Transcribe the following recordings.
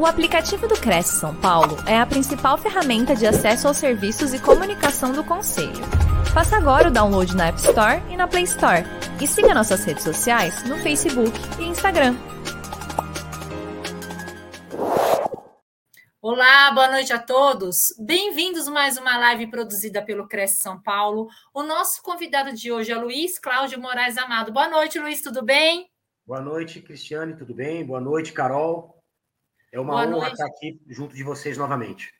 O aplicativo do Cresce São Paulo é a principal ferramenta de acesso aos serviços e comunicação do Conselho. Faça agora o download na App Store e na Play Store. E siga nossas redes sociais no Facebook e Instagram. Olá, boa noite a todos. Bem-vindos a mais uma live produzida pelo Cresce São Paulo. O nosso convidado de hoje é Luiz Cláudio Moraes Amado. Boa noite, Luiz, tudo bem? Boa noite, Cristiane, tudo bem? Boa noite, Carol. É uma Boa honra noite. estar aqui junto de vocês novamente.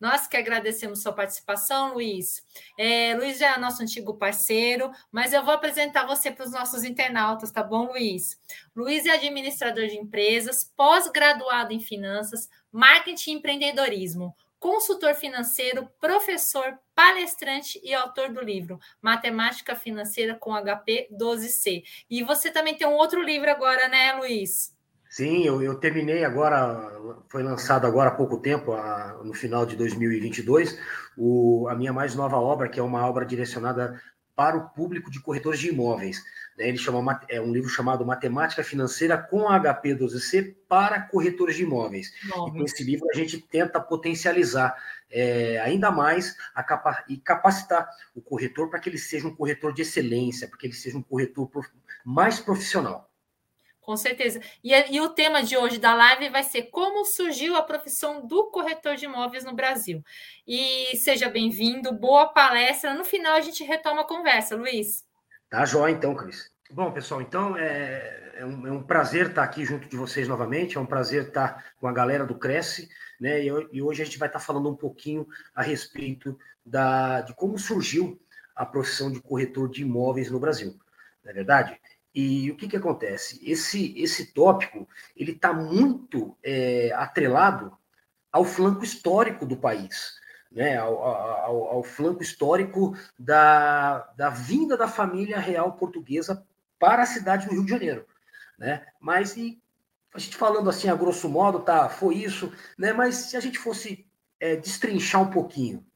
Nós que agradecemos sua participação, Luiz. É, Luiz já é nosso antigo parceiro, mas eu vou apresentar você para os nossos internautas, tá bom, Luiz? Luiz é administrador de empresas, pós-graduado em finanças, marketing e empreendedorismo, consultor financeiro, professor, palestrante e autor do livro Matemática Financeira com HP 12C. E você também tem um outro livro agora, né, Luiz? Sim, eu, eu, terminei agora, foi lançado agora há pouco tempo, a, no final de 2022, o, a minha mais nova obra, que é uma obra direcionada para o público de corretores de imóveis. Né? Ele chama, é um livro chamado Matemática Financeira com HP 12C para corretores de imóveis. E com esse livro a gente tenta potencializar é, ainda mais capa e capacitar o corretor para que ele seja um corretor de excelência, para que ele seja um corretor prof mais profissional. Com certeza. E, e, o tema de hoje da live vai ser como surgiu a profissão do corretor de imóveis no Brasil. E seja bem-vindo, boa palestra. No final a gente retoma a conversa, Luiz. Tá jóia então, Cris. Bom, pessoal, então é, é, um, é, um, prazer estar aqui junto de vocês novamente, é um prazer estar com a galera do Cresce, né? E, e hoje a gente vai estar falando um pouquinho a respeito da, de como surgiu a profissão de corretor de imóveis no Brasil, não é verdade? E o que, que acontece? Esse, esse tópico ele está muito é, atrelado ao flanco histórico do país, né? ao, ao, ao flanco histórico da, da vinda da família real portuguesa para a cidade do Rio de Janeiro. Né? Mas e, a gente falando assim, a grosso modo, tá, foi isso, né? mas se a gente fosse é, destrinchar um pouquinho,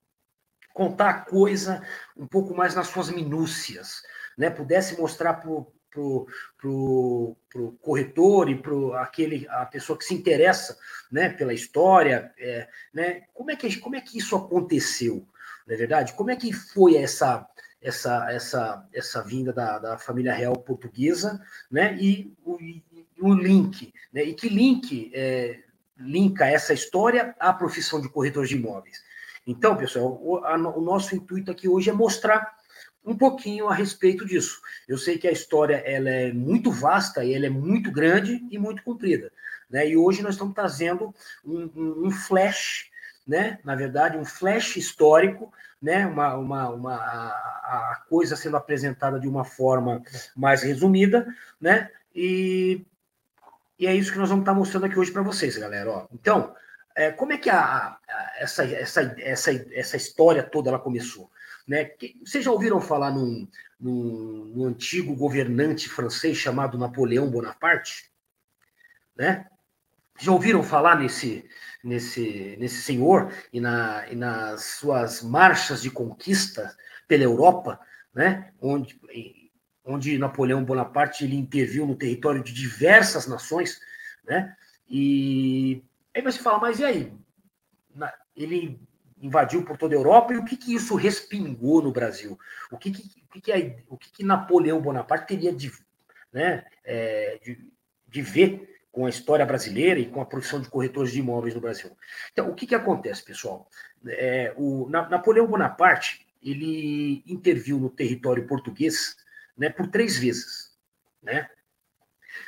contar a coisa um pouco mais nas suas minúcias, né? pudesse mostrar para pro, pro, pro corretor e pro aquele a pessoa que se interessa né, pela história, é, né, como, é que, como é que isso aconteceu, não é verdade? Como é que foi essa essa essa essa vinda da, da família real portuguesa, né? E o, e, o link, né? E que link é, linka essa história à profissão de corretor de imóveis? Então, pessoal, o, a, o nosso intuito aqui hoje é mostrar um pouquinho a respeito disso. Eu sei que a história ela é muito vasta e ela é muito grande e muito comprida. Né? E hoje nós estamos trazendo um, um, um flash, né? na verdade, um flash histórico, né? uma, uma, uma, a, a coisa sendo apresentada de uma forma mais resumida, né? e, e é isso que nós vamos estar mostrando aqui hoje para vocês, galera. Ó, então, é, como é que a, a, essa, essa, essa, essa história toda ela começou? Né? Vocês já ouviram falar num, num, num, antigo governante francês chamado Napoleão Bonaparte? Né? Já ouviram falar nesse, nesse, nesse senhor e, na, e nas suas marchas de conquista pela Europa, né? onde, onde Napoleão Bonaparte ele interviu no território de diversas nações, né? E aí você fala, mas e aí? Ele invadiu por toda a Europa e o que, que isso respingou no Brasil? O que, que, o que, que, é, o que, que Napoleão Bonaparte teria de, né, é, de, de ver com a história brasileira e com a profissão de corretores de imóveis no Brasil? Então, o que, que acontece, pessoal? É, o Na, Napoleão Bonaparte ele interviu no território português né, por três vezes. Né?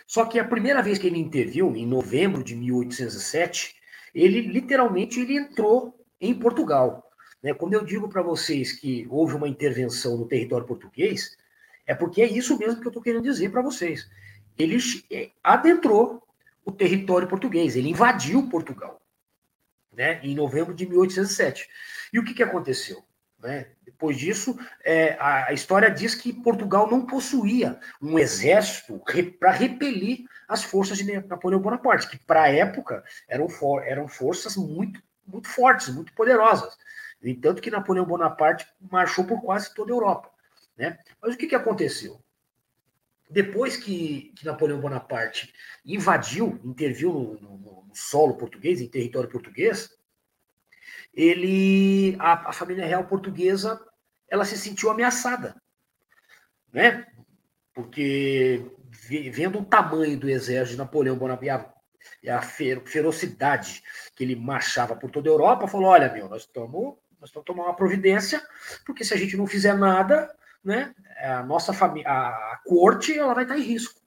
Só que a primeira vez que ele interviu, em novembro de 1807, ele literalmente ele entrou em Portugal. Né? Quando eu digo para vocês que houve uma intervenção no território português, é porque é isso mesmo que eu estou querendo dizer para vocês. Ele é, adentrou o território português, ele invadiu Portugal, né? em novembro de 1807. E o que, que aconteceu? Né? Depois disso, é, a, a, história diz que Portugal não possuía um exército re, para repelir as forças de Napoleão Bonaparte, que para a época eram, for, eram forças muito muito fortes, muito poderosas. No entanto, que Napoleão Bonaparte marchou por quase toda a Europa. Né? Mas o que, que aconteceu? depois que, que Napoleão Bonaparte invadiu, interviu no, no, no, solo português, em território português, ele, a, a, família real portuguesa, ela se sentiu ameaçada, né? Porque vendo o tamanho do exército de Napoleão Bonaparte e a, ferocidade que ele marchava por toda a Europa, falou: olha, meu, nós estamos nós vamos tomar uma providência, porque se a gente não fizer nada, né, a nossa família, a corte, ela vai estar em risco.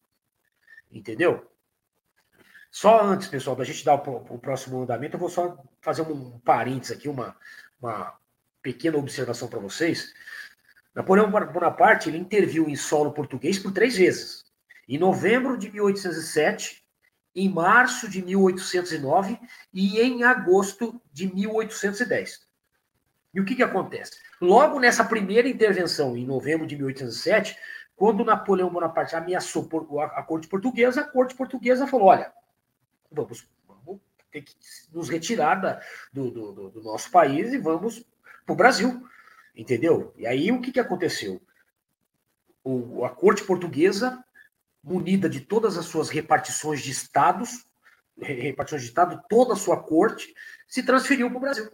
Entendeu? Só antes, pessoal, da gente dar o, o próximo andamento, eu vou só fazer um parênteses aqui, uma, uma pequena observação para vocês. Napoleão Bonaparte ele interviu em solo português por três vezes. Em novembro de 1807, em março de 1809 e em agosto de 1810. E o que, que acontece? Logo nessa primeira intervenção, em novembro de 1807, quando Napoleão Bonaparte ameaçou a corte portuguesa, a corte portuguesa falou: olha, vamos, vamos ter que nos retirar da, do, do, do nosso país e vamos para o Brasil. Entendeu? E aí o que, que aconteceu? O, a corte portuguesa, munida de todas as suas repartições de estados, repartições de estado, toda a sua corte, se transferiu para o Brasil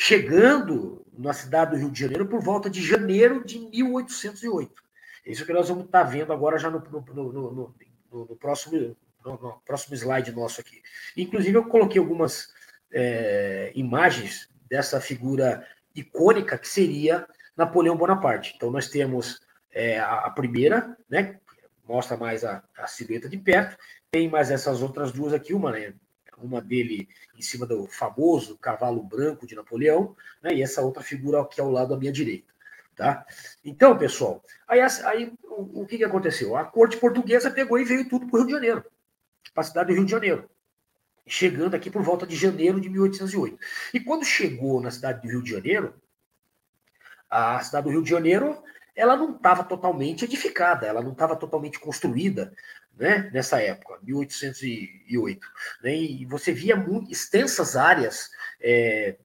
chegando na cidade do Rio de Janeiro por volta de janeiro de 1808. É isso que nós vamos estar vendo agora já no, no, no, no próximo, próximo slide nosso aqui. Inclusive, eu coloquei algumas é, imagens dessa figura icônica que seria Napoleão Bonaparte. Então, nós temos é, a, primeira, né, mostra mais a, a silhueta de perto, tem mais essas outras duas aqui, uma né, uma dele em cima do famoso cavalo branco de Napoleão, né, e essa outra figura aqui ao lado à minha direita. Tá? Então, pessoal, aí, aí o, o, que, que aconteceu? A corte portuguesa pegou e veio tudo para o Rio de Janeiro, para a cidade do Rio de Janeiro, chegando aqui por volta de janeiro de 1808. E quando chegou na cidade do Rio de Janeiro, a cidade do Rio de Janeiro ela não estava totalmente edificada, ela não estava totalmente construída, né, nessa época, 1808. Né, e você via muito, extensas áreas é,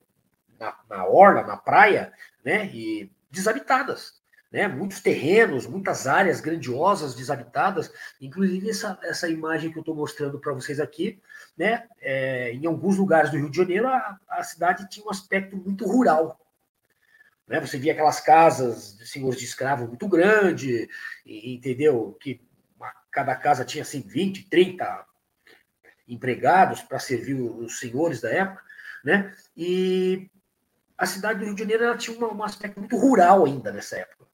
na, na, orla, na praia, né, e desabitadas. Né, muitos terrenos, muitas áreas grandiosas desabitadas, inclusive essa, essa imagem que eu estou mostrando para vocês aqui, né, é, em alguns lugares do Rio de Janeiro, a, a cidade tinha um aspecto muito rural, né? Você via aquelas casas de senhores de escravo muito grande, entendeu? Que cada casa tinha assim 20, 30 empregados para servir os senhores da época, né? E a cidade do Rio de Janeiro tinha um, um aspecto muito rural ainda nessa época,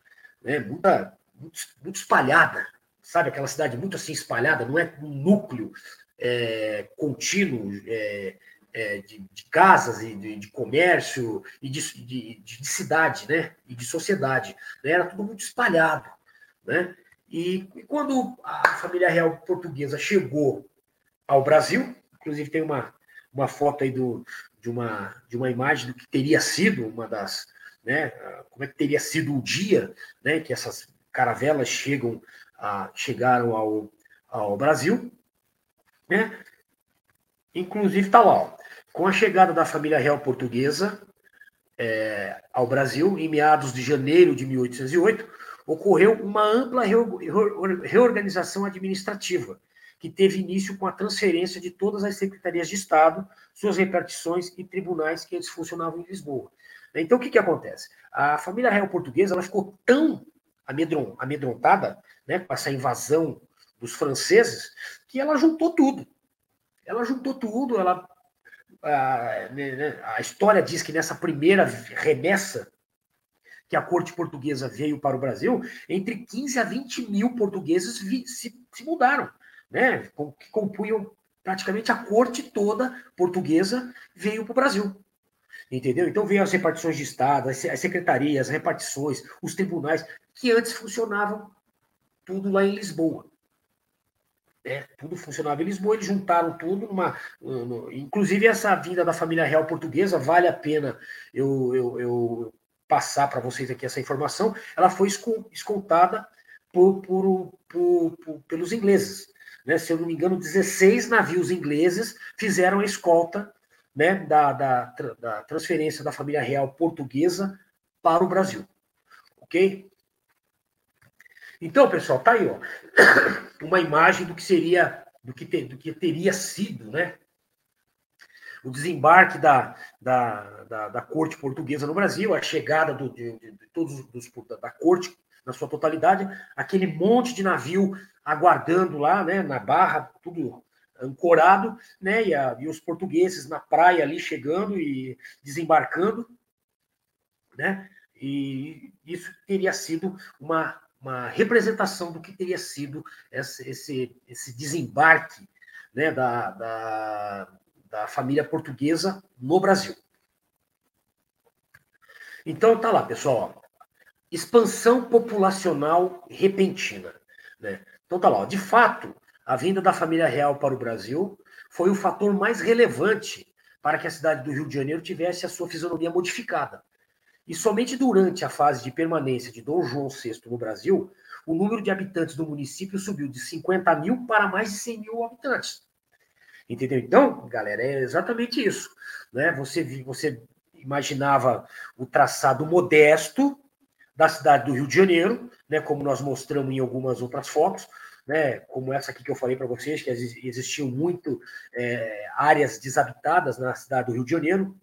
né? Muita, muito, muito, espalhada, sabe? Aquela cidade muito assim espalhada, não é um núcleo é, contínuo é, é, de, de, casas e de, de comércio e de, de, cidade, né? E de sociedade, né? Era tudo muito espalhado, né? E, e quando a família real portuguesa chegou ao Brasil, inclusive tem uma, uma foto aí do, de, uma, de uma imagem do que teria sido uma das, né, como é que teria sido o dia, né, que essas caravelas chegam a, chegaram ao, ao Brasil, né? Inclusive está lá, ó, com a chegada da família real portuguesa é, ao Brasil em meados de janeiro de 1808, ocorreu uma ampla reorganização administrativa, que teve início com a transferência de todas as secretarias de Estado, suas repartições e tribunais que antes funcionavam em Lisboa. Então, o que, que acontece? A família real portuguesa ela ficou tão amedrontada né, com essa invasão dos franceses que ela juntou tudo. Ela juntou tudo, ela a, né, né, a história diz que nessa primeira remessa que a corte portuguesa veio para o Brasil, entre 15 a 20 mil portugueses vi, se, se, mudaram, né? que compunham praticamente a corte toda portuguesa veio para o Brasil. Entendeu? Então veio as repartições de Estado, as secretarias, as repartições, os tribunais, que antes funcionavam tudo lá em Lisboa. É, tudo funcionava em Lisboa, eles juntaram tudo numa. No, inclusive, essa vinda da família real portuguesa, vale a pena eu, eu, eu passar para vocês aqui essa informação, ela foi escoltada por, por, por, pelos ingleses. Né? Se eu não me engano, 16 navios ingleses fizeram a escolta né, da, da, da transferência da família real portuguesa para o Brasil. Ok? Então, pessoal, tá aí, ó, uma imagem do que seria, do que, ter, do que teria sido, né? O desembarque da, da, da, da corte portuguesa no Brasil, a chegada do, de, de, todos os, da corte na sua totalidade, aquele monte de navio aguardando lá, né, na barra, tudo ancorado, né, e, a, e os portugueses na praia ali chegando e desembarcando, né, e isso teria sido uma, uma representação do que teria sido esse, esse, esse desembarque né, da, da, da família portuguesa no Brasil. Então tá lá, pessoal. Expansão populacional repentina. Né? Então tá lá. De fato, a vinda da família real para o Brasil foi o fator mais relevante para que a cidade do Rio de Janeiro tivesse a sua fisionomia modificada. E somente durante a fase de permanência de Dom João VI no Brasil, o número de habitantes do município subiu de 50 mil para mais de 100 mil habitantes. Entendeu? Então, galera, é exatamente isso. Né? Você, você imaginava o traçado modesto da cidade do Rio de Janeiro, né, como nós mostramos em algumas outras fotos, né, como essa aqui que eu falei para vocês, que existiam muito é, áreas desabitadas na cidade do Rio de Janeiro,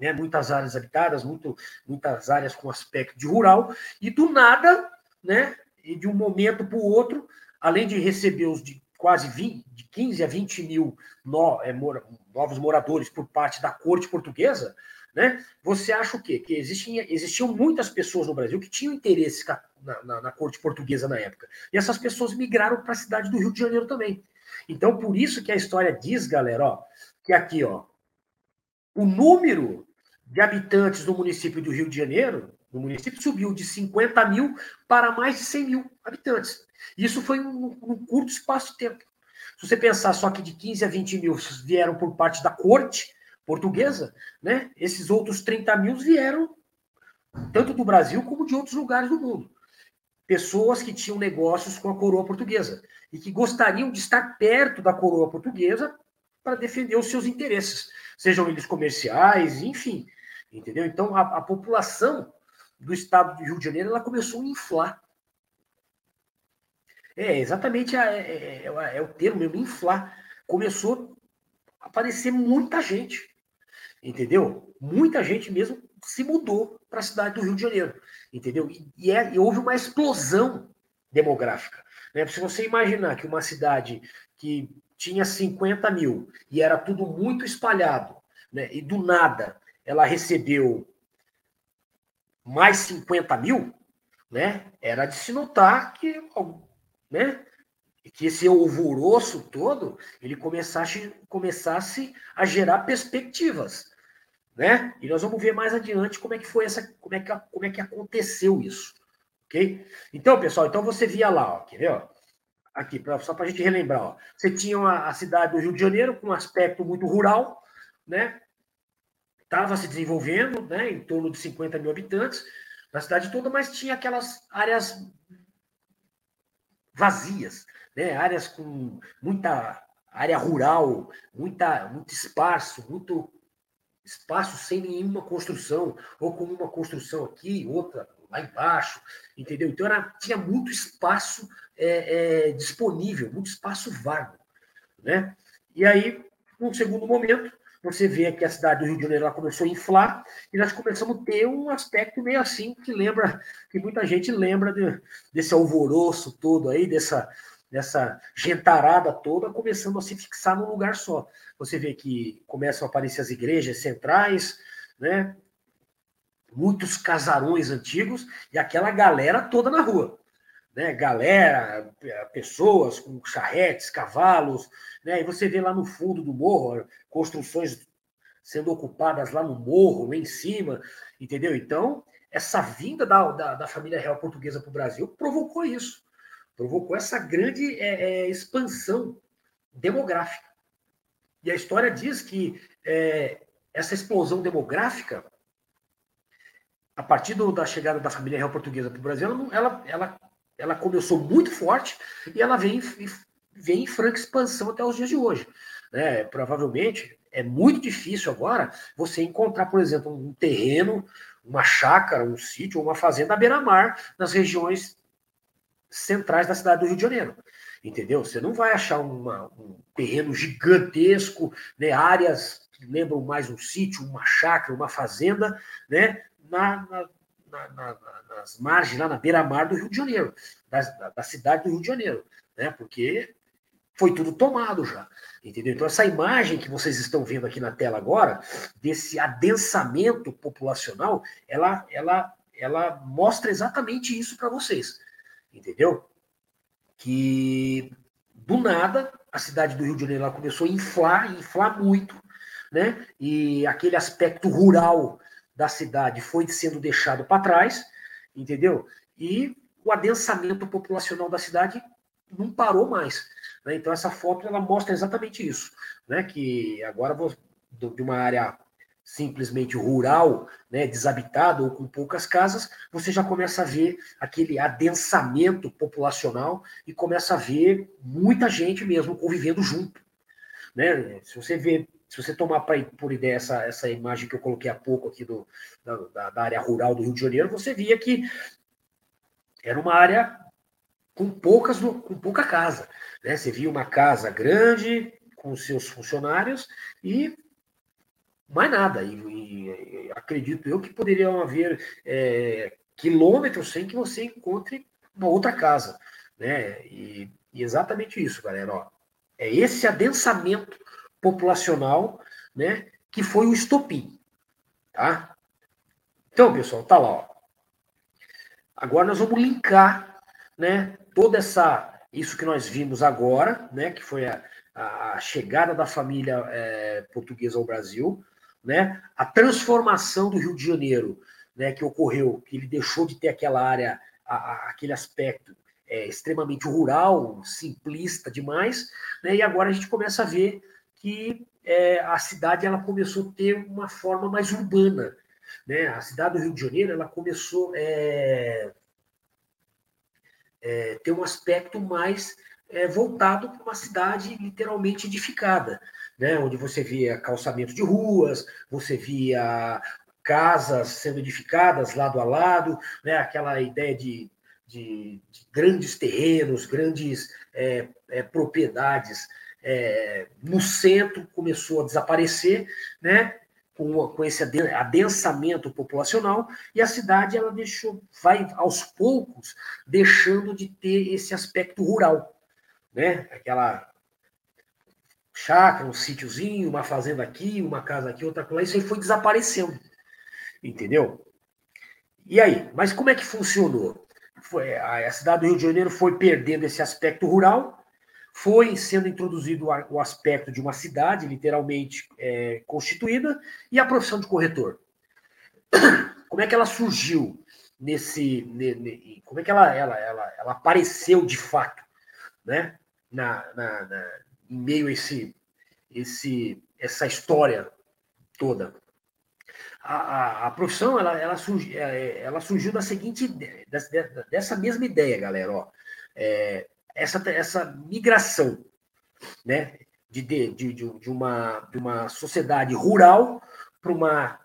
né, muitas áreas habitadas, muito, muitas áreas com aspecto de rural, e do nada, né, e de um momento para o outro, além de receber os de quase 20, de 15 a 20 mil no, é, novos moradores por parte da corte portuguesa, né, você acha o quê? Que existiam, existiam muitas pessoas no Brasil que tinham interesse na, na, na corte portuguesa na época. E essas pessoas migraram para a cidade do Rio de Janeiro também. Então, por isso que a história diz, galera, ó, que aqui, ó, o número de habitantes do município do Rio de Janeiro, no município, subiu de 50 mil para mais de 100 mil habitantes. Isso foi um, um curto espaço de tempo. Se você pensar só que de 15 a 20 mil vieram por parte da corte portuguesa, né? esses outros 30 mil vieram tanto do Brasil como de outros lugares do mundo. Pessoas que tinham negócios com a coroa portuguesa e que gostariam de estar perto da coroa portuguesa para defender os seus interesses, sejam eles comerciais, enfim. Entendeu? Então, a, a população do estado do Rio de Janeiro ela começou a inflar. É, exatamente a, é, é, é, é, o termo mesmo, inflar. Começou a aparecer muita gente. Entendeu? Muita gente mesmo se mudou para a cidade do Rio de Janeiro. Entendeu? E, e, é, e houve uma explosão demográfica. Né? Se você imaginar que uma cidade que tinha 50 mil e era tudo muito espalhado, né? e do nada ela recebeu mais 50 mil, né? Era de se notar que, né? Que esse alvoroço todo ele começasse, começasse a gerar perspectivas, né? E nós vamos ver mais adiante como é que foi essa, como é que, como é que aconteceu isso, ok? Então, pessoal, então você via lá, ó, quer ver, ó? Aqui, pra, só para a gente relembrar, ó. Você tinha a, a cidade do Rio de Janeiro com um aspecto muito rural, né? Estava se desenvolvendo, né, em torno de 50 mil habitantes na cidade toda, mas tinha aquelas áreas vazias, né, áreas com muita área rural, muita, muito espaço, muito espaço sem nenhuma construção, ou com uma construção aqui, outra lá embaixo, entendeu? Então era, tinha muito espaço é, é, disponível, muito espaço vago, né? E aí, num segundo momento, você vê que a cidade do Rio de Janeiro ela começou a inflar e nós começamos a ter um aspecto meio assim que lembra, que muita gente lembra de, desse alvoroço todo aí, dessa, dessa gentarada toda, começando a se fixar num lugar só. Você vê que começam a aparecer as igrejas centrais, né? muitos casarões antigos e aquela galera toda na rua né, galera, pessoas com charretes, cavalos, né, e você vê lá no fundo do morro construções sendo ocupadas lá no morro, lá em cima, entendeu? Então, essa vinda da, da, da família real portuguesa para o Brasil provocou isso, provocou essa grande é, é, expansão demográfica. E a história diz que é, essa explosão demográfica, a partir do, da chegada da família real portuguesa para o Brasil, ela, ela ela começou muito forte e ela vem, vem em franca expansão até os dias de hoje. Né? Provavelmente é muito difícil agora você encontrar, por exemplo, um terreno, uma chácara, um sítio, uma fazenda à beira-mar nas regiões centrais da cidade do Rio de Janeiro. Entendeu? Você não vai achar uma, um terreno gigantesco, né, áreas que lembram mais um sítio, uma chácara, uma fazenda, né, na, na, na, nas margens, lá na beira-mar do Rio de Janeiro, da, da, cidade do Rio de Janeiro, né, porque foi tudo tomado já. Entendeu? Então, essa imagem que vocês estão vendo aqui na tela agora, desse adensamento populacional, ela, ela, ela mostra exatamente isso para vocês. Entendeu? Que do nada a cidade do Rio de Janeiro ela começou a inflar, inflar muito, né? E aquele aspecto rural da cidade foi sendo deixado para trás, entendeu? E o adensamento populacional da cidade não parou mais. Né? Então, essa foto ela mostra exatamente isso, né? que agora de uma área simplesmente rural, né, desabitada ou com poucas casas, você já começa a ver aquele adensamento populacional e começa a ver muita gente mesmo convivendo junto. Né? Se você vê, se você tomar pra, por ideia essa, essa imagem que eu coloquei há pouco aqui do, da, da área rural do Rio de Janeiro, você via que era uma área com poucas com pouca casa. Né? Você via uma casa grande com seus funcionários e mais nada. E, e acredito eu que poderiam haver é, quilômetros sem que você encontre uma outra casa. Né? E, e exatamente isso, galera. Ó. É esse adensamento populacional né, que foi o estopim. Tá? Então, pessoal, tá lá. Ó. Agora nós vamos linkar né, toda essa isso que nós vimos agora, né, que foi a, a chegada da família é, portuguesa ao Brasil, né, a transformação do Rio de Janeiro, né, que ocorreu, que ele deixou de ter aquela área, a, a, aquele aspecto é, extremamente rural, simplista demais, né, e agora a gente começa a ver que é, a cidade ela começou a ter uma forma mais urbana, né, a cidade do Rio de Janeiro ela começou é, é, ter um aspecto mais é, voltado para uma cidade literalmente edificada, né? onde você via calçamento de ruas, você via casas sendo edificadas lado a lado, né? aquela ideia de, de, de grandes terrenos, grandes é, é propriedades é, no centro começou a desaparecer, né? com, com esse adensamento populacional, e a cidade ela deixou, vai aos poucos deixando de ter esse aspecto rural, né? Aquela chácara, um sítiozinho, uma fazenda aqui, uma casa aqui, outra lá, isso aí foi desaparecendo, entendeu? E aí, mas como é que funcionou? Foi, a cidade do Rio de Janeiro foi perdendo esse aspecto rural, foi sendo introduzido o aspecto de uma cidade literalmente é, constituída e a profissão de corretor. Como é que ela surgiu nesse, como é que ela, ela, ela, ela apareceu de fato, né? Na, na, na, em meio a esse, esse, essa história toda. A, a, a, profissão ela, ela, é, ela surgiu da seguinte dessa, dessa mesma ideia, galera. Ó. É, essa, essa migração né, de, de, de, de, uma, de uma sociedade rural para uma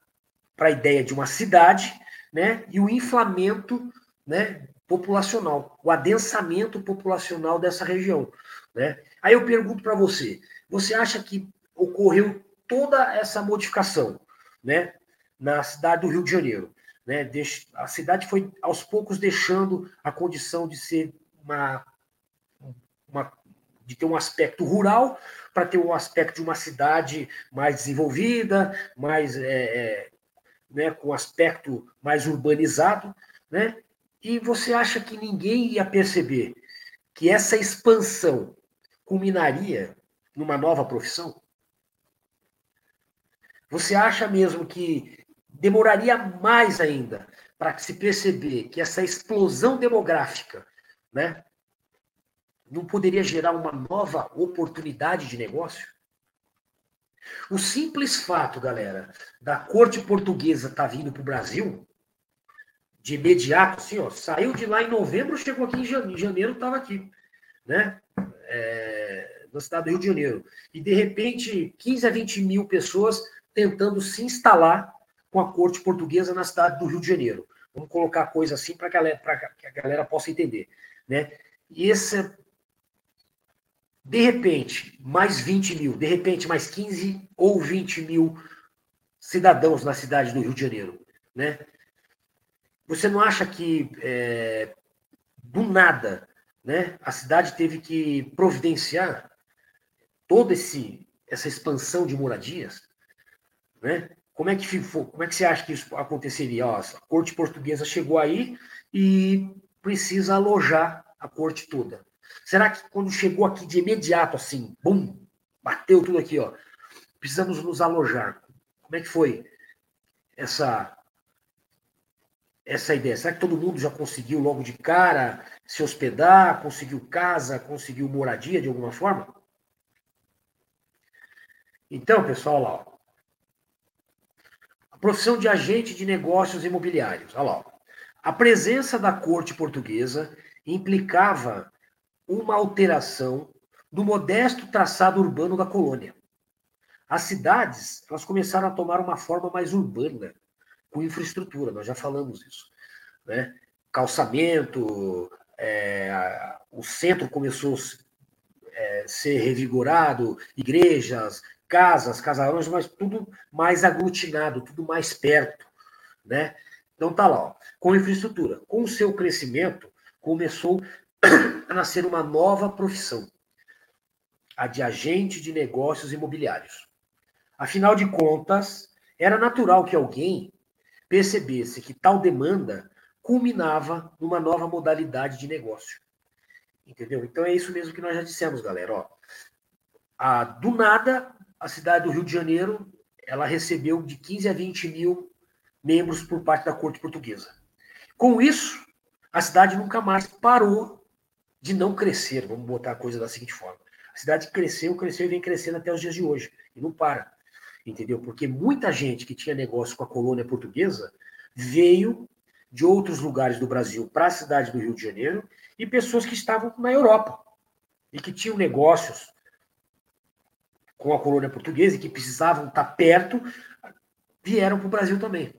para a ideia de uma cidade, né, e o inflamento, né, populacional, o adensamento populacional dessa região, né? Aí eu pergunto para você, você acha que ocorreu toda essa modificação, né, na cidade do Rio de Janeiro, né? A cidade foi aos poucos deixando a condição de ser uma uma, de ter um aspecto rural para ter um aspecto de uma cidade mais desenvolvida, mais é, é, né, com aspecto mais urbanizado, né? E você acha que ninguém ia perceber que essa expansão culminaria numa nova profissão? Você acha mesmo que demoraria mais ainda para se perceber que essa explosão demográfica, né, não poderia gerar uma nova oportunidade de negócio? O simples fato, galera, da corte portuguesa estar tá vindo para o Brasil, de imediato, assim, ó, saiu de lá em novembro, chegou aqui em janeiro, estava aqui, né? É, na cidade do Rio de Janeiro. E, de repente, 15 a 20 mil pessoas tentando se instalar com a corte portuguesa na cidade do Rio de Janeiro. Vamos colocar a coisa assim para que, a galera possa entender. Né? E esse, de repente, mais 20 mil, de repente, mais 15 ou 20 mil cidadãos na cidade do Rio de Janeiro. Né? Você não acha que, é, do nada, né, a cidade teve que providenciar toda esse, essa expansão de moradias? Né? Como é, que, como é que você acha que isso aconteceria? Ó, a corte portuguesa chegou aí e precisa alojar a corte toda. Será que quando chegou aqui de imediato, assim, bum, bateu tudo aqui, ó, precisamos nos alojar? Como é que foi essa essa ideia? Será que todo mundo já conseguiu logo de cara se hospedar, conseguiu casa, conseguiu moradia de alguma forma? Então, pessoal, lá, ó. a profissão de agente de negócios imobiliários. Olha lá, a presença da corte portuguesa implicava uma alteração do modesto traçado urbano da colônia. As cidades elas começaram a tomar uma forma mais urbana, com infraestrutura, nós já falamos isso. Né? Calçamento, é, o centro começou a é, ser revigorado, igrejas, casas, casarões, mas tudo mais aglutinado, tudo mais perto. Né? Então tá lá, ó. com infraestrutura. Com o seu crescimento, começou a nascer uma nova profissão, a de agente de negócios imobiliários. Afinal de contas, era natural que alguém percebesse que tal demanda culminava numa nova modalidade de negócio. Entendeu? Então é isso mesmo que nós já dissemos, galera. Ó, a, do nada, a cidade do Rio de Janeiro ela recebeu de 15 a 20 mil membros por parte da corte portuguesa. Com isso, a cidade nunca mais parou de não crescer. Vamos botar a coisa da seguinte forma: a cidade cresceu, cresceu e vem crescendo até os dias de hoje e não para entendeu? Porque muita gente que tinha negócio com a colônia portuguesa veio de outros lugares do Brasil para a cidade do Rio de Janeiro e pessoas que estavam na Europa e que tinham negócios com a colônia portuguesa e que precisavam estar perto, vieram para o Brasil também.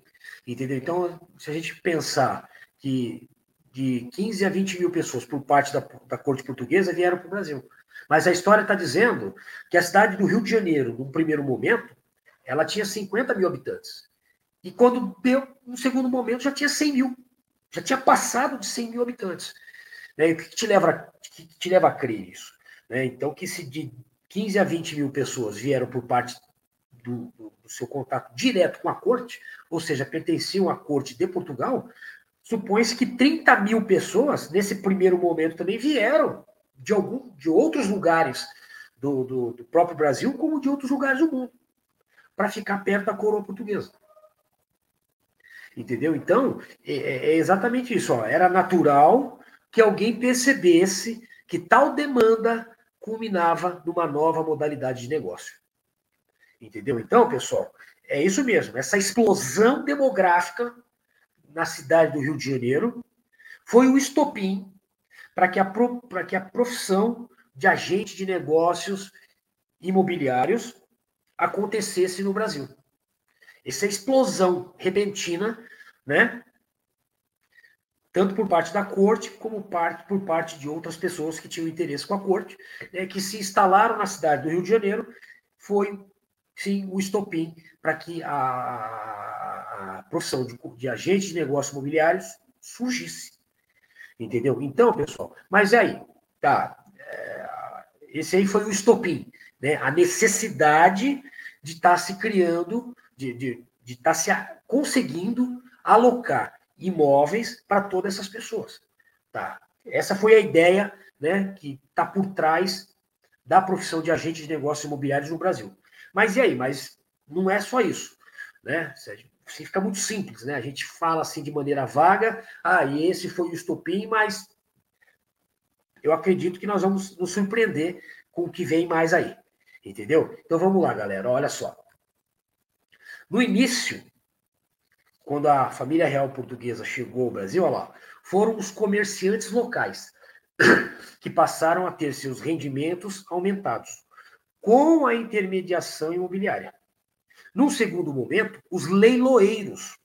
Entendeu? Então, se a gente pensar que de 15 a 20 mil pessoas por parte da, da corte portuguesa vieram para o Brasil. Mas a história está dizendo que a cidade do Rio de Janeiro, num primeiro momento, ela tinha 50 mil habitantes. E quando deu, no segundo momento, já tinha 100 mil. Já tinha passado de 100 mil habitantes. Né? E o que te leva, que te leva a crer isso? Né? Então, que se de 15 a 20 mil pessoas vieram por parte do, do, seu contato direto com a corte, ou seja, pertenciam à corte de Portugal, supõe-se que 30 mil pessoas, nesse primeiro momento, também vieram de algum de outros lugares do, do, do próprio Brasil, como de outros lugares do mundo para ficar perto da coroa portuguesa. Entendeu? Então, é, é, é exatamente isso. Ó. Era natural que alguém percebesse que tal demanda culminava numa nova modalidade de negócio. Entendeu? Então, pessoal, é isso mesmo. Essa explosão demográfica na cidade do Rio de Janeiro foi o estopim para que, a, que a profissão de agente de negócios imobiliários acontecesse no Brasil. Essa explosão repentina, né? Tanto por parte da corte, como parte, por parte de outras pessoas que tinham interesse com a corte, né, que se instalaram na cidade do Rio de Janeiro, foi, sim, o estopim para que a profissão de, de agente de negócios imobiliários surgisse. Entendeu? Então, pessoal, mas aí, tá. É, esse aí foi o estopim né? a necessidade de estar tá se criando, de estar de, de tá se conseguindo alocar imóveis para todas essas pessoas. Tá? Essa foi a ideia né, que está por trás da profissão de agente de negócios imobiliários no Brasil. Mas e aí? Mas não é só isso. Né? Assim fica muito simples, né? A gente fala assim de maneira vaga, ah, e esse foi o estopim, mas eu acredito que nós vamos nos surpreender com o que vem mais aí. Entendeu? Então vamos lá, galera. Olha só. No início, quando a família real portuguesa chegou ao Brasil, olha lá, foram os comerciantes locais que passaram a ter seus rendimentos aumentados com a intermediação imobiliária. Num segundo momento, os leiloeiros,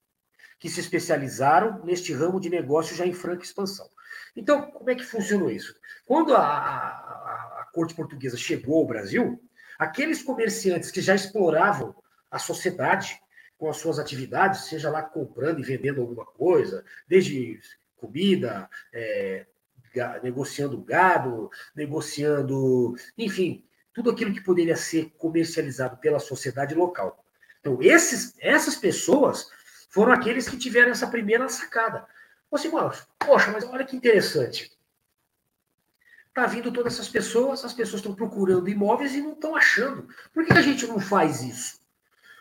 que se especializaram neste ramo de negócio já em franca expansão. Então, como é que funcionou isso? Quando a, a, a corte portuguesa chegou ao Brasil, aqueles comerciantes que já exploravam a sociedade com as suas atividades, seja lá comprando e vendendo alguma coisa, desde comida, é, negociando gado, negociando, enfim, tudo aquilo que poderia ser comercializado pela sociedade local. Então, esses, essas pessoas foram aqueles que tiveram essa primeira sacada. Você, mano, poxa, mas olha que interessante. Tá vindo todas essas pessoas, as pessoas estão procurando imóveis e não estão achando. Por que a gente não faz isso?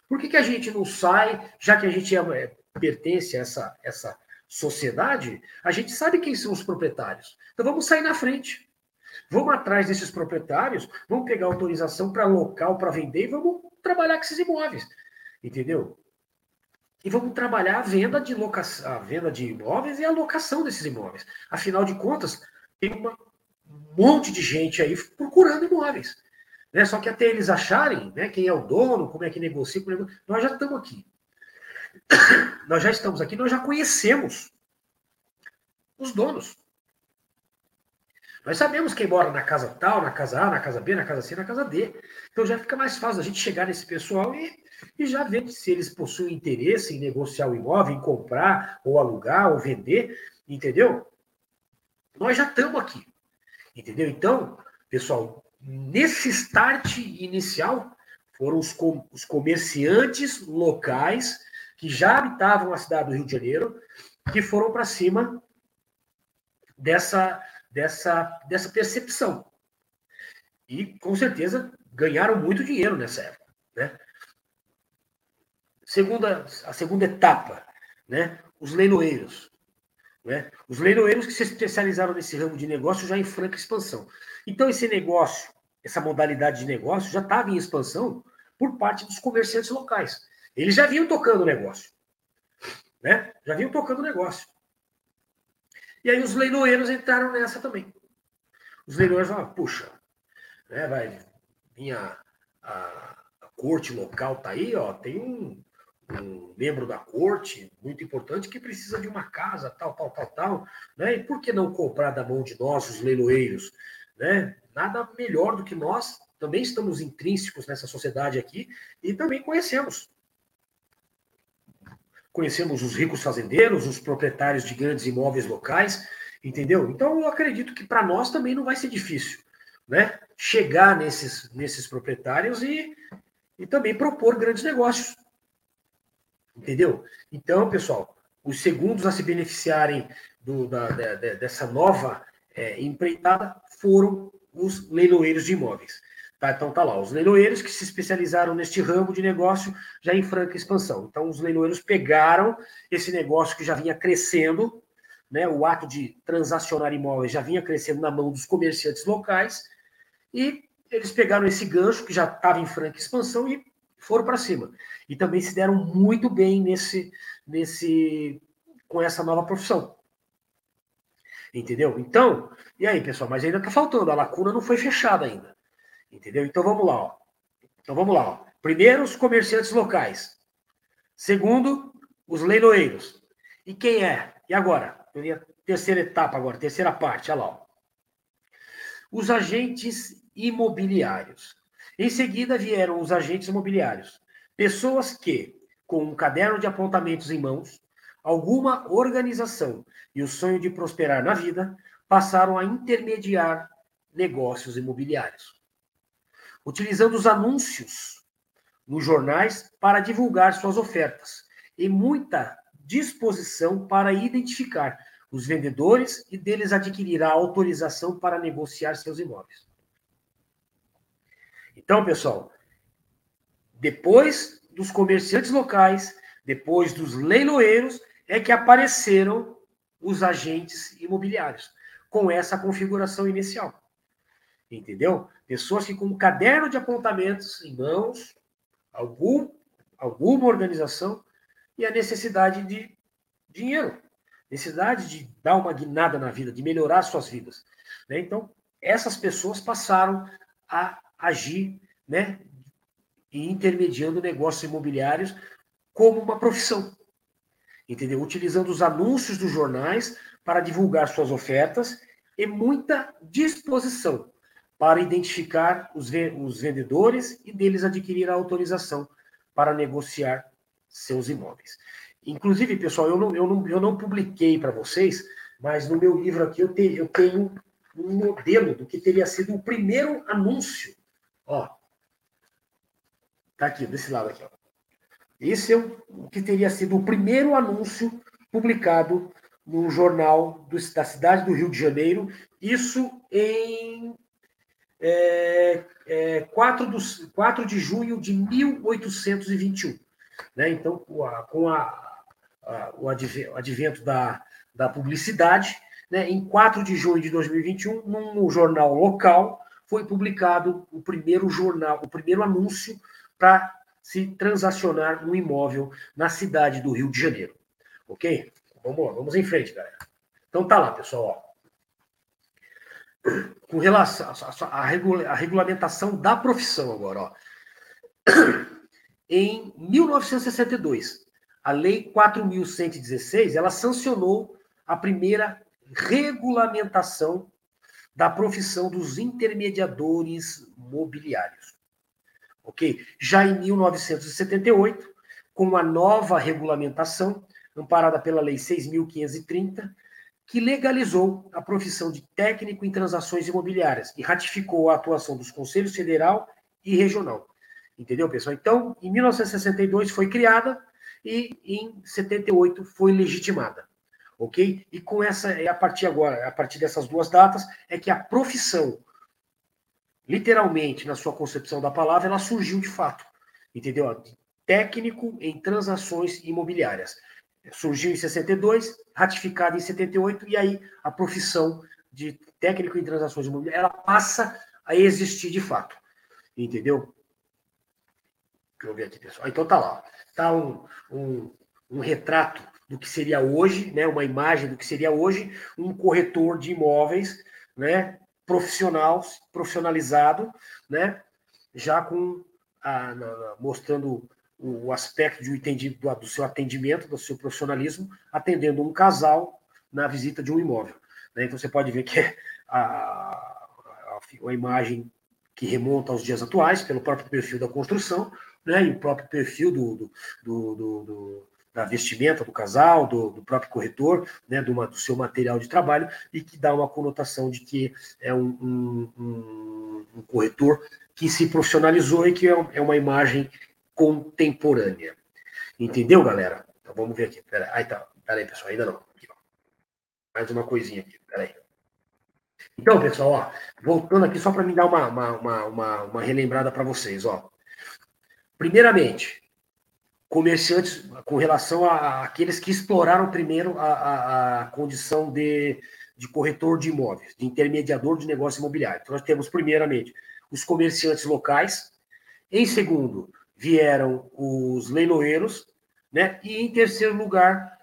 Por que, que a gente não sai, já que a gente é, é, pertence a essa, essa sociedade, a gente sabe quem são os proprietários. Então vamos sair na frente. Vamos atrás desses proprietários, vamos pegar autorização para local para vender e vamos trabalhar com esses imóveis. Entendeu? E vamos trabalhar a venda de locação, a venda de imóveis e a locação desses imóveis. Afinal de contas, tem uma, um monte de gente aí procurando imóveis. Né? Só que até eles acharem né, quem é o dono, como é que negocia, nós já estamos aqui. nós já estamos aqui, nós já conhecemos os donos. Nós sabemos quem mora na casa tal, na casa A, na casa B, na casa C, na casa D. Então já fica mais fácil a gente chegar nesse pessoal e, e já ver se eles possuem interesse em negociar o imóvel, em comprar, ou alugar, ou vender, entendeu? Nós já estamos aqui. Entendeu? Então, pessoal, nesse start inicial, foram os, com, os comerciantes locais que já habitavam a cidade do Rio de Janeiro, que foram para cima dessa, dessa, dessa percepção. E, com certeza, ganharam muito dinheiro nessa época. Né? Segunda, a segunda etapa, né? os leiloeiros. Né? Os leiloeiros que se especializaram nesse ramo de negócio já em franca expansão. Então, esse negócio, essa modalidade de negócio já estava em expansão por parte dos comerciantes locais. Eles já vinham tocando o negócio. Né? Já vinham tocando o negócio. E aí os leiloeiros entraram nessa também. Os leiloeiros falaram, puxa, né, vai vir a, a, a, corte local tá aí, ó, tem um, um membro da corte muito importante que precisa de uma casa, tal, tal, tal, tal, né? E por que não comprar da mão de nós, os leiloeiros, né? Nada melhor do que nós, também estamos intrínsecos nessa sociedade aqui e também conhecemos conhecemos os ricos fazendeiros, os proprietários de grandes imóveis locais, entendeu? Então eu acredito que para nós também não vai ser difícil, né? Chegar nesses, nesses proprietários e, e também propor grandes negócios, entendeu? Então, pessoal, os segundos a se beneficiarem do, da, da, dessa nova é, empreitada foram os leiloeiros de imóveis. Tá, então tá lá, os leiloeiros que se especializaram neste ramo de negócio já em franca expansão. Então os leiloeiros pegaram esse negócio que já vinha crescendo, né, o ato de transacionar imóveis já vinha crescendo na mão dos comerciantes locais, e eles pegaram esse gancho que já estava em franca expansão e foram para cima. E também se deram muito bem nesse, nesse, com essa nova profissão. Entendeu? Então, e aí, pessoal, mas ainda está faltando, a lacuna não foi fechada ainda. Entendeu? Então vamos lá. Ó. Então vamos lá. Ó. Primeiro, os comerciantes locais. Segundo, os leiloeiros. E quem é? E agora? Terceira etapa agora, terceira parte, olha lá. Ó. Os agentes imobiliários. Em seguida vieram os agentes imobiliários. Pessoas que, com um caderno de apontamentos em mãos, alguma organização e o sonho de prosperar na vida, passaram a intermediar negócios imobiliários utilizando os anúncios nos jornais para divulgar suas ofertas e muita disposição para identificar os vendedores e deles adquirir a autorização para negociar seus imóveis. Então, pessoal, depois dos comerciantes locais, depois dos leiloeiros, é que apareceram os agentes imobiliários, com essa configuração inicial. Entendeu? Pessoas que com um caderno de apontamentos em mãos, algum, alguma organização e a necessidade de dinheiro, necessidade de dar uma guinada na vida, de melhorar suas vidas. Né? Então, essas pessoas passaram a agir né, e intermediando negócios imobiliários como uma profissão. entendeu? Utilizando os anúncios dos jornais para divulgar suas ofertas e muita disposição para identificar os, os vendedores e deles adquirir a autorização para negociar seus imóveis. Inclusive, pessoal, eu não, eu não, eu não publiquei para vocês, mas no meu livro aqui eu, te, eu tenho um modelo do que teria sido o primeiro anúncio. Ó, tá aqui, desse lado aqui. Ó. Esse é o que teria sido o primeiro anúncio publicado no jornal do, da cidade do Rio de Janeiro, isso em é, é, 4, dos, 4 de junho de 1821. Né? Então, com, a, com a, a, o advento da, da publicidade, né? em 4 de junho de 2021, num jornal local, foi publicado o primeiro jornal, o primeiro anúncio para se transacionar um imóvel na cidade do Rio de Janeiro. Ok? Vamos lá, vamos em frente, galera. Então tá lá, pessoal. Ó. Com relação à regula regulamentação da profissão agora, ó. Em 1962, a Lei 4.116, ela sancionou a primeira regulamentação da profissão dos intermediadores mobiliários. Ok? Já em 1978, com a nova regulamentação, amparada pela Lei 6.530, que legalizou a profissão de técnico em transações imobiliárias e ratificou a atuação dos conselhos federal e regional. Entendeu, pessoal? Então, em 1962 foi criada e em 78 foi legitimada. Ok? E com essa, é a partir agora, a partir dessas duas datas, é que a profissão, literalmente, na sua concepção da palavra, ela surgiu de fato. Entendeu? Técnico em transações imobiliárias surgiu em 62, ratificada em 78, e aí a profissão de técnico em transações imobiliárias ela passa a existir de fato. Entendeu? Deixa eu ver aqui, pessoal. Então tá lá. Tá um, um, um retrato do que seria hoje, né? Uma imagem do que seria hoje um corretor de imóveis, né? Profissional, profissionalizado, né? Já com a, na, mostrando o aspecto de entendido, do seu atendimento, do seu profissionalismo, atendendo um casal na visita de um imóvel. Né? Então você pode ver que a, a, a, imagem que remonta aos dias atuais, pelo próprio perfil da construção, né? e o próprio perfil do, do, do, do da vestimenta do casal, do, do próprio corretor, né, do, do, seu material de trabalho, e que dá uma conotação de que é um, um, um, um corretor que se profissionalizou e que é, é uma imagem contemporânea. Entendeu, galera? Então vamos ver aqui. Pera, aí, tá. Pera aí, pessoal, ainda não. Aqui, Mais uma coisinha aqui. Pera aí. Então, pessoal, ó, voltando aqui só para me dar uma, uma, uma, uma relembrada para vocês. Ó. Primeiramente, comerciantes com relação a, aqueles que exploraram primeiro a, a, a, condição de, de corretor de imóveis, de intermediador de negócio imobiliário. Então, nós temos, primeiramente, os comerciantes locais. Em segundo, vieram os leiloeiros, né? E em terceiro lugar,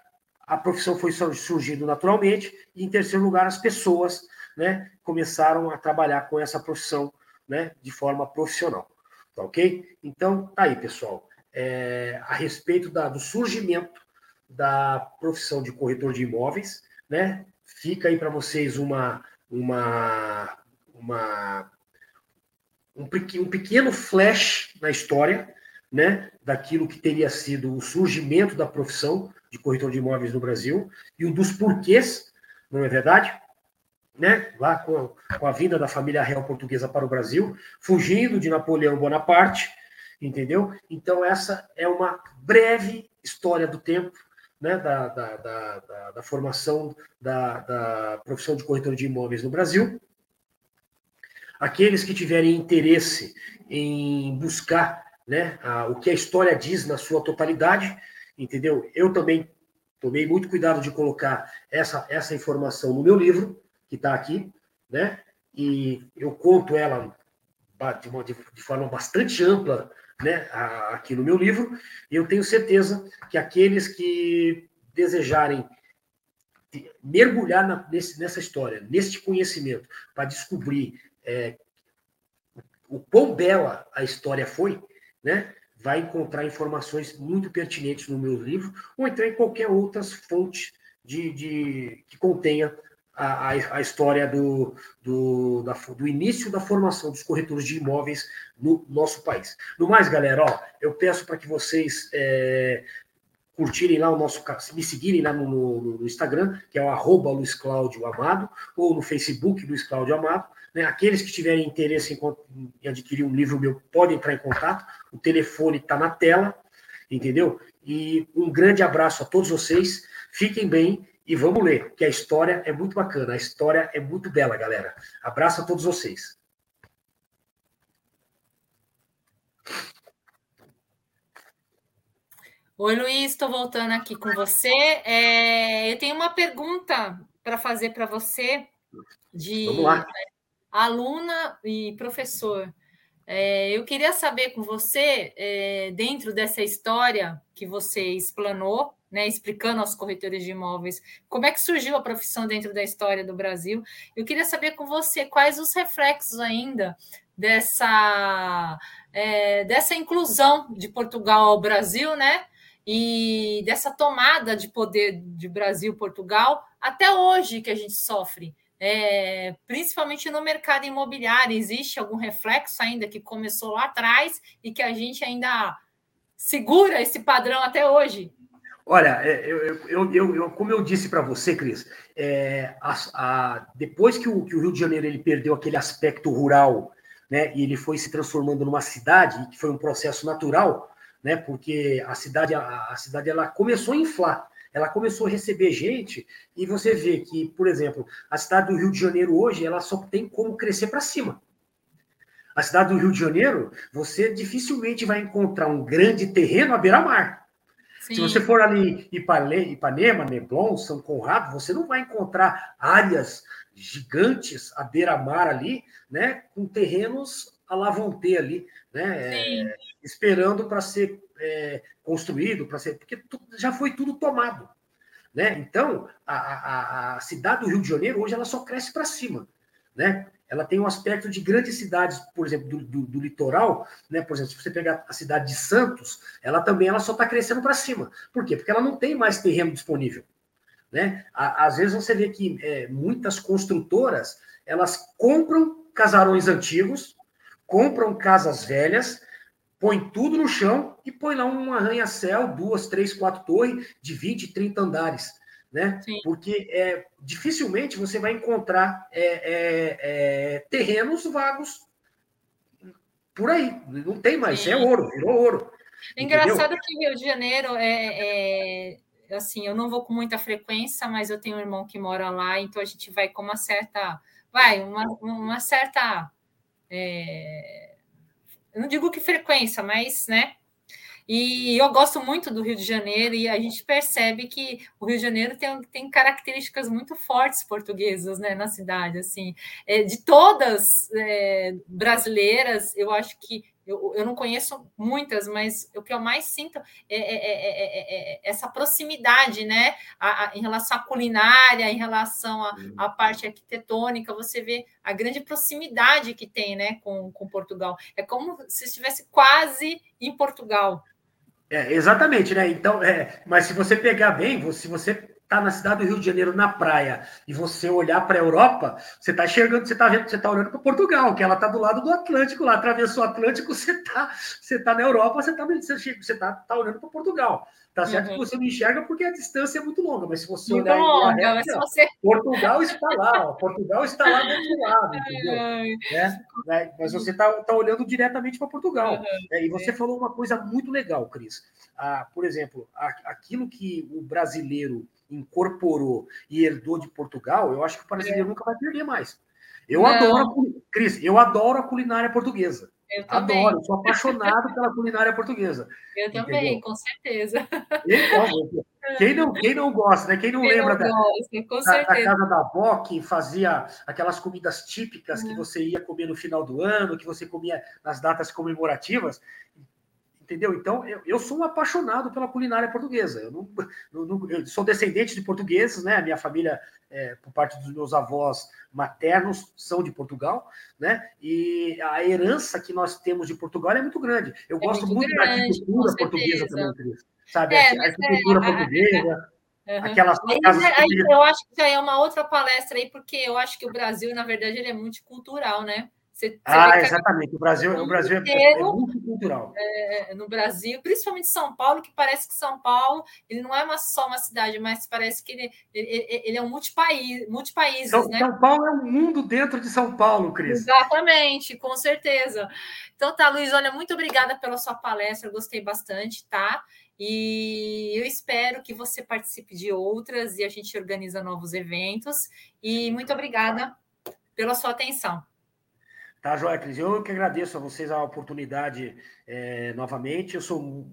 a profissão foi surgindo naturalmente, e em terceiro lugar, as pessoas, né, começaram a trabalhar com essa profissão, né, de forma profissional. Tá ok? Então, tá aí, pessoal. É, a respeito da, do surgimento da profissão de corretor de imóveis, né? Fica aí para vocês uma, uma, uma um, um pequeno flash na história, né, daquilo que teria sido o surgimento da profissão de corretor de imóveis no Brasil e um dos porquês, não é verdade? Né, lá com, com a vinda da família real portuguesa para o Brasil, fugindo de Napoleão Bonaparte, entendeu? Então, essa é uma breve história do tempo né, da, da, da, da, formação da profissão de corretor de imóveis no Brasil. Aqueles que tiverem interesse em buscar né, a, o que a história diz na sua totalidade, entendeu? Eu também tomei muito cuidado de colocar essa, essa informação no meu livro, que está aqui, né? E eu conto ela de, uma, de, de forma bastante ampla, né, a, aqui no meu livro, e eu tenho certeza que aqueles que desejarem mergulhar na, nesse, nessa história, neste conhecimento, para descobrir é, o quão bela a história foi, né? vai encontrar informações muito pertinentes no meu livro, ou então em qualquer outra fonte de, de que contenha a, a, história do, do, da, do início da formação dos corretores de imóveis no nosso país. No mais, galera, ó, eu peço para que vocês é, curtirem lá o nosso me seguirem lá no, no, no Instagram, que é o arroba Luiz Cláudio Amado, ou no Facebook Luiz Cláudio Amado. Né? Aqueles que tiverem interesse em, em adquirir um livro meu podem entrar em contato. O telefone está na tela, entendeu? E um grande abraço a todos vocês. Fiquem bem e vamos ler, que a história é muito bacana, a história é muito bela, galera. Abraço a todos vocês. Oi, Luiz, estou voltando aqui com você. É, eu tenho uma pergunta para fazer para você de aluna e professor. É, eu queria saber com você, é, dentro dessa história que você explanou, né, explicando aos corretores de imóveis como é que surgiu a profissão dentro da história do Brasil. Eu queria saber com você quais os reflexos ainda dessa, é, dessa inclusão de Portugal ao Brasil, né? E dessa tomada de poder de Brasil-Portugal até hoje que a gente sofre. É, principalmente no mercado imobiliário, existe algum reflexo ainda que começou lá atrás e que a gente ainda segura esse padrão até hoje? Olha, é, eu, eu, eu, eu como eu disse para você, Cris, é, a, a, depois que o, que o, Rio de Janeiro ele perdeu aquele aspecto rural, né, e ele foi se transformando numa cidade, que foi um processo natural, né, porque a cidade, a, a cidade ela começou a inflar, ela começou a receber gente, e você vê que, por exemplo, a cidade do Rio de Janeiro hoje, ela só tem como crescer para cima. A cidade do Rio de Janeiro, você dificilmente vai encontrar um grande terreno à beira-mar. Se você for ali em Ipanema, Neblon, São Conrado, você não vai encontrar áreas gigantes à beira-mar ali, né, com terrenos a lavonter ali, né, é, esperando para ser é, construído, para ser, porque já foi tudo tomado, né? Então a, a, a cidade do Rio de Janeiro hoje ela só cresce para cima, né? ela tem um aspecto de grandes cidades, por exemplo, do, do, do, litoral, né? Por exemplo, se você pegar a cidade de Santos, ela também ela só está crescendo para cima. Por quê? Porque ela não tem mais terreno disponível. Né? Às vezes você vê que é, muitas construtoras elas compram casarões antigos, compram casas velhas, põe tudo no chão e põe lá um arranha-céu, duas, três, quatro torres de 20, 30 andares né? Sim. Porque é, dificilmente você vai encontrar é, é, é, terrenos vagos por aí. Não tem mais, Sim. é ouro, virou ouro. É engraçado que Rio de Janeiro é, é, assim, eu não vou com muita frequência, mas eu tenho um irmão que mora lá, então a gente vai com uma certa, vai, uma, uma certa, é, não digo que frequência, mas, né, e eu gosto muito do Rio de Janeiro e a gente percebe que o Rio de Janeiro tem, tem características muito fortes portuguesas né, na cidade. assim é, De todas é, brasileiras, eu acho que eu, eu, não conheço muitas, mas o que eu mais sinto é, é, é essa proximidade, né? A, a, em relação à culinária, em relação à parte arquitetônica, você vê a grande proximidade que tem né, com, com Portugal. É como se estivesse quase em Portugal. É, exatamente, né? Então, é, mas se você pegar bem, se você está na cidade do Rio de Janeiro, na praia, e você olhar para a Europa, você está enxergando, você está vendo, você está olhando para Portugal, que ela está do lado do Atlântico, lá atravessou o Atlântico, você está você tá na Europa, você está você tá, tá olhando para Portugal. Tá certo uhum. que você não enxerga porque a distância é muito longa, mas se você muito olhar longa, reta, mas você... Portugal está lá, ó, Portugal está lá do outro lado, entendeu? É, né? Mas você está tá olhando diretamente para Portugal. Uhum. É, e você falou uma coisa muito legal, Cris. Ah, por exemplo, aquilo que o brasileiro incorporou e herdou de Portugal, eu acho que o brasileiro é. nunca vai perder mais. Eu não. adoro, Cris, eu adoro a culinária portuguesa. Eu também. Adoro, sou apaixonado pela culinária portuguesa. Eu também, entendeu? com certeza. Quem, não, quem não gosta, né? Quem não quem lembra não gosta, da, da, da, casa da avó, que fazia aquelas comidas típicas que uhum. você ia comer no final do ano, que você comia nas datas comemorativas. Entendeu? Então, eu, eu sou um apaixonado pela culinária portuguesa. Eu, não, não, eu sou descendente de portugueses, né? Minha família, é, por parte dos meus avós maternos, são de Portugal, né? E a herança que nós temos de Portugal é muito grande. Eu é gosto muito, muito grande, da arquitetura portuguesa também, Cris. Sabe? É, a arquitetura é, portuguesa. Uhum. Aquelas casas aí, eu acho que já é uma outra palestra aí, porque eu acho que o Brasil, na verdade, ele é multicultural, né? Você, você ah, exatamente. O Brasil, o Brasil é, inteiro, é multicultural. É, no Brasil, principalmente São Paulo, que parece que São Paulo ele não é uma, só uma cidade, mas parece que ele, ele, ele é um multipaís, multipaíses. São, né? São Paulo é um mundo dentro de São Paulo, Cris. Exatamente, com certeza. Então tá, Luiz, olha, muito obrigada pela sua palestra, gostei bastante, tá? E eu espero que você participe de outras e a gente organiza novos eventos. E muito obrigada pela sua atenção. Tá, Joia Cris? Eu que agradeço a vocês a oportunidade é, novamente. Eu sou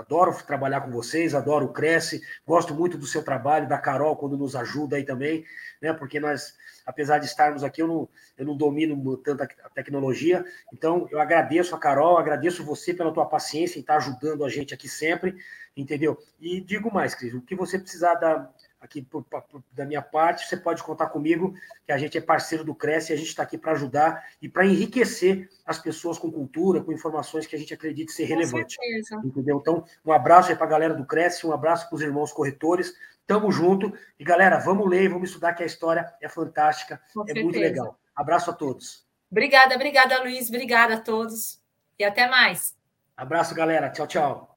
adoro trabalhar com vocês, adoro o Cresce, gosto muito do seu trabalho, da Carol, quando nos ajuda aí também, né? Porque nós, apesar de estarmos aqui, eu não, eu não domino tanta a tecnologia. Então, eu agradeço a Carol, agradeço você pela tua paciência em estar ajudando a gente aqui sempre, entendeu? E digo mais, Cris, o que você precisar da, aqui por, por, da minha parte, você pode contar comigo, que a gente é parceiro do Cresce e a gente está aqui para ajudar e para enriquecer as pessoas com cultura, com informações que a gente acredite ser relevante. Entendeu? Então, um abraço aí para a galera do Cresce, um abraço para os irmãos corretores. Tamo junto. E, galera, vamos ler, vamos estudar, que a história é fantástica, com é certeza. muito legal. Abraço a todos. Obrigada, obrigada, Luiz. Obrigada a todos. E até mais. Abraço, galera. Tchau, tchau.